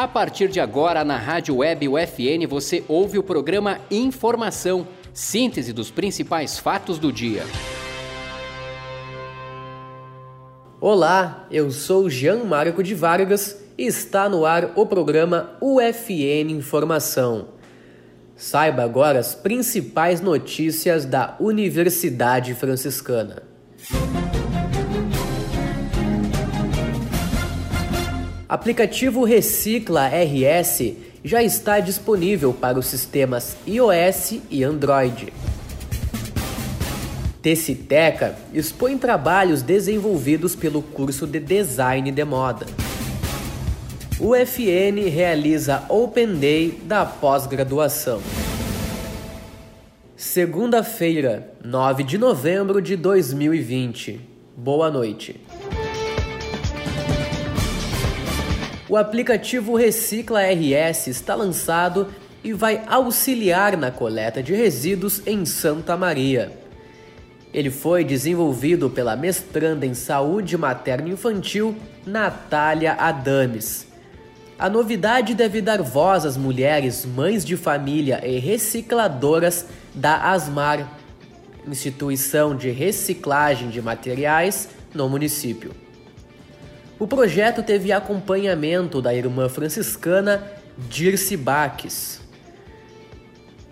A partir de agora, na Rádio Web UFN, você ouve o programa Informação, síntese dos principais fatos do dia. Olá, eu sou Jean Marco de Vargas e está no ar o programa UFN Informação. Saiba agora as principais notícias da Universidade Franciscana. Aplicativo Recicla RS já está disponível para os sistemas iOS e Android. Teciteca expõe trabalhos desenvolvidos pelo curso de Design de Moda. O FN realiza Open Day da pós-graduação. Segunda-feira, 9 de novembro de 2020. Boa noite. O aplicativo Recicla RS está lançado e vai auxiliar na coleta de resíduos em Santa Maria. Ele foi desenvolvido pela mestranda em Saúde Materno-Infantil Natália Adames. A novidade deve dar voz às mulheres, mães de família e recicladoras da ASMAR, instituição de reciclagem de materiais no município. O projeto teve acompanhamento da irmã franciscana Dirce Baques.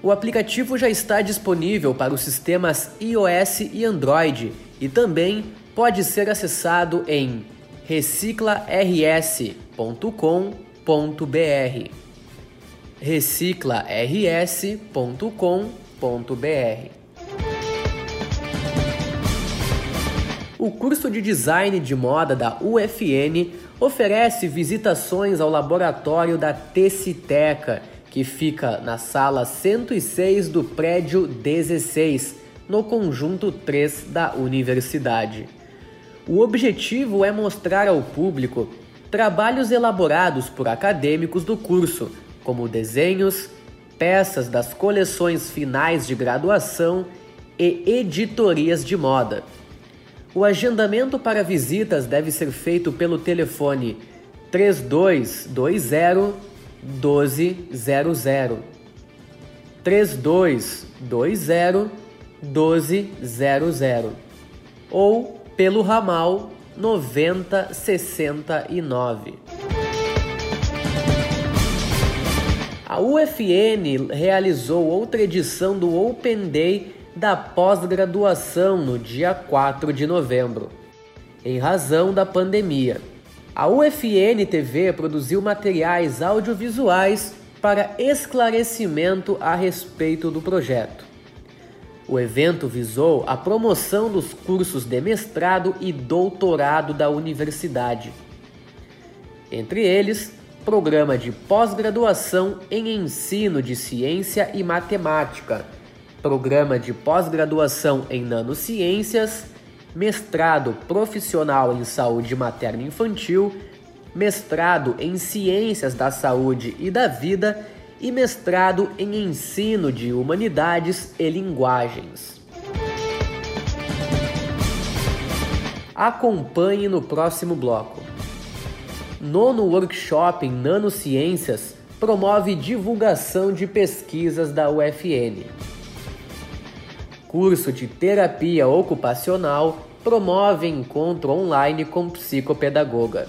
O aplicativo já está disponível para os sistemas iOS e Android e também pode ser acessado em reciclars.com.br. reciclars.com.br O curso de design de moda da UFN oferece visitações ao laboratório da Teciteca, que fica na sala 106 do prédio 16, no conjunto 3 da universidade. O objetivo é mostrar ao público trabalhos elaborados por acadêmicos do curso, como desenhos, peças das coleções finais de graduação e editorias de moda. O agendamento para visitas deve ser feito pelo telefone 3220 1200. 3220 1200 ou pelo ramal 9069. A UFN realizou outra edição do Open Day da pós-graduação no dia 4 de novembro, em razão da pandemia. A UFN TV produziu materiais audiovisuais para esclarecimento a respeito do projeto. O evento visou a promoção dos cursos de mestrado e doutorado da universidade. Entre eles, programa de pós-graduação em ensino de ciência e matemática programa de pós-graduação em nanociências, mestrado profissional em saúde materna infantil, mestrado em ciências da saúde e da vida e mestrado em ensino de humanidades e linguagens. Acompanhe no próximo bloco. Nono Workshop em Nanociências promove divulgação de pesquisas da UFN curso de terapia ocupacional, promove encontro online com psicopedagoga.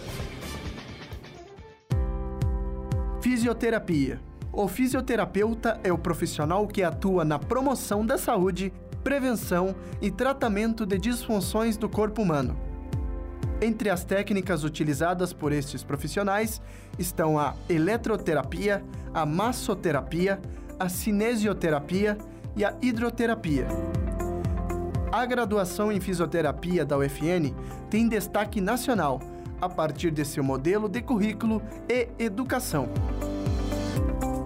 Fisioterapia. O fisioterapeuta é o profissional que atua na promoção da saúde, prevenção e tratamento de disfunções do corpo humano. Entre as técnicas utilizadas por estes profissionais estão a eletroterapia, a massoterapia, a cinesioterapia e a hidroterapia. A graduação em fisioterapia da UFN tem destaque nacional a partir de seu modelo de currículo e educação.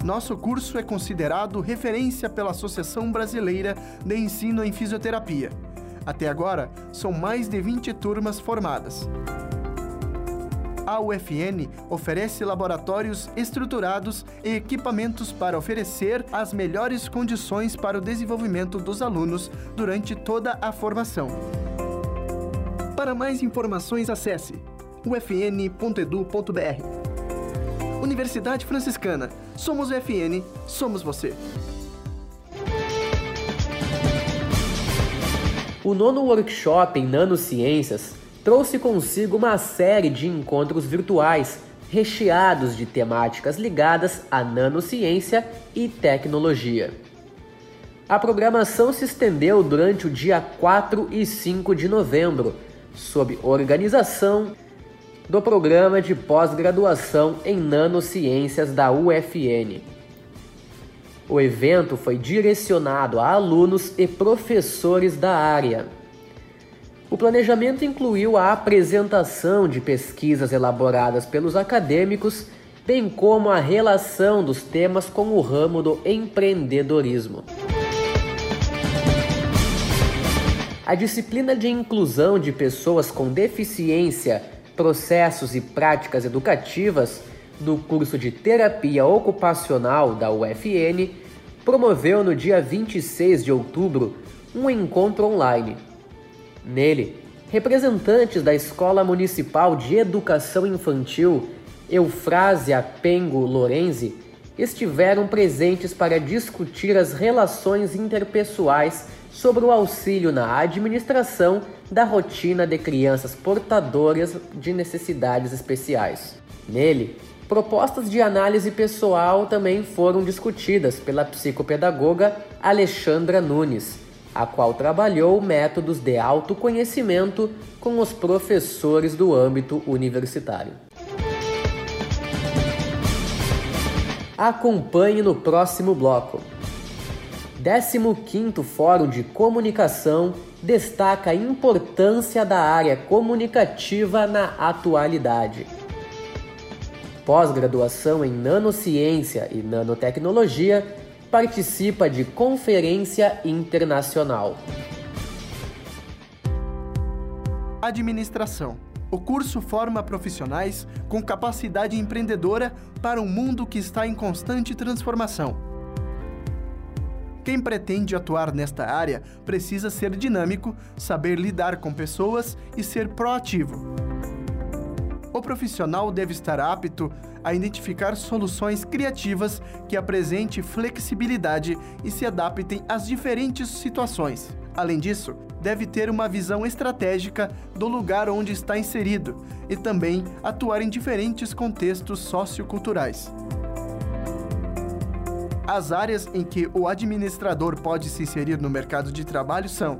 Nosso curso é considerado referência pela Associação Brasileira de Ensino em Fisioterapia. Até agora, são mais de 20 turmas formadas a UFN oferece laboratórios estruturados e equipamentos para oferecer as melhores condições para o desenvolvimento dos alunos durante toda a formação. Para mais informações, acesse ufn.edu.br. Universidade Franciscana. Somos o FN, somos você. O nono workshop em nanociências trouxe consigo uma série de encontros virtuais recheados de temáticas ligadas à nanociência e tecnologia. A programação se estendeu durante o dia 4 e 5 de novembro, sob organização do programa de pós-graduação em nanociências da UFN. O evento foi direcionado a alunos e professores da área. O planejamento incluiu a apresentação de pesquisas elaboradas pelos acadêmicos, bem como a relação dos temas com o ramo do empreendedorismo. A disciplina de inclusão de pessoas com deficiência, processos e práticas educativas do curso de terapia ocupacional da UFN promoveu no dia 26 de outubro um encontro online. Nele, representantes da Escola Municipal de Educação Infantil Eufrásia Pengo Lorenzi estiveram presentes para discutir as relações interpessoais sobre o auxílio na administração da rotina de crianças portadoras de necessidades especiais. Nele, propostas de análise pessoal também foram discutidas pela psicopedagoga Alexandra Nunes, a qual trabalhou métodos de autoconhecimento com os professores do âmbito universitário. Acompanhe no próximo bloco. 15º Fórum de Comunicação destaca a importância da área comunicativa na atualidade. Pós-graduação em Nanociência e Nanotecnologia participa de conferência internacional. Administração. O curso forma profissionais com capacidade empreendedora para um mundo que está em constante transformação quem pretende atuar nesta área precisa ser dinâmico, saber lidar com pessoas e ser proativo. O profissional deve estar apto a identificar soluções criativas que apresentem flexibilidade e se adaptem às diferentes situações. Além disso, deve ter uma visão estratégica do lugar onde está inserido e também atuar em diferentes contextos socioculturais. As áreas em que o administrador pode se inserir no mercado de trabalho são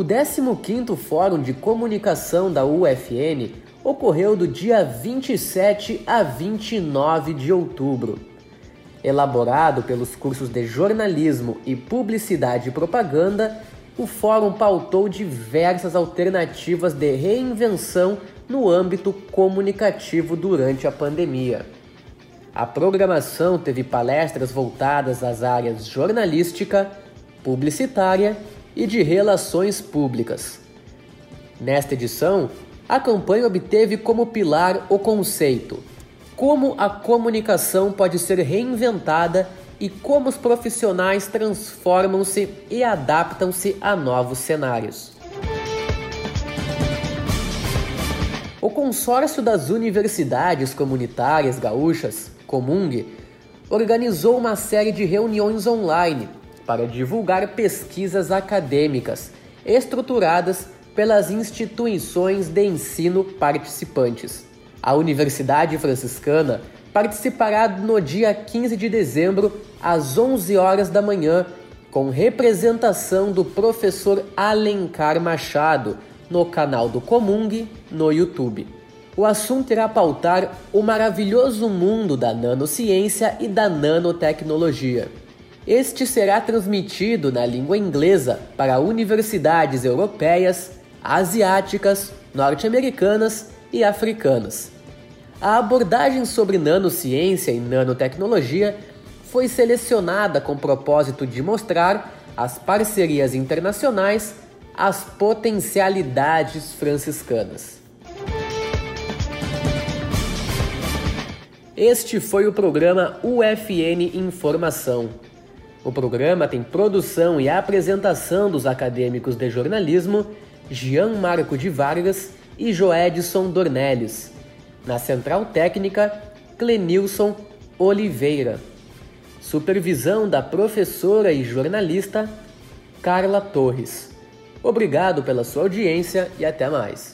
O 15º Fórum de Comunicação da UFN ocorreu do dia 27 a 29 de outubro. Elaborado pelos cursos de jornalismo e publicidade e propaganda, o fórum pautou diversas alternativas de reinvenção no âmbito comunicativo durante a pandemia. A programação teve palestras voltadas às áreas jornalística, publicitária e de relações públicas. Nesta edição, a campanha obteve como pilar o conceito Como a comunicação pode ser reinventada e como os profissionais transformam-se e adaptam-se a novos cenários. O consórcio das universidades comunitárias gaúchas, Comung, organizou uma série de reuniões online para divulgar pesquisas acadêmicas estruturadas pelas instituições de ensino participantes. A Universidade Franciscana participará no dia 15 de dezembro, às 11 horas da manhã, com representação do professor Alencar Machado no canal do Comung no YouTube. O assunto irá pautar o maravilhoso mundo da nanociência e da nanotecnologia. Este será transmitido na língua inglesa para universidades europeias, asiáticas, norte-americanas e africanas. A abordagem sobre nanociência e nanotecnologia foi selecionada com o propósito de mostrar as parcerias internacionais, as potencialidades franciscanas. Este foi o programa UFN Informação. O programa tem produção e apresentação dos acadêmicos de jornalismo Jean Marco de Vargas e Joedson Dornelles. Na central técnica, Clenilson Oliveira. Supervisão da professora e jornalista Carla Torres. Obrigado pela sua audiência e até mais.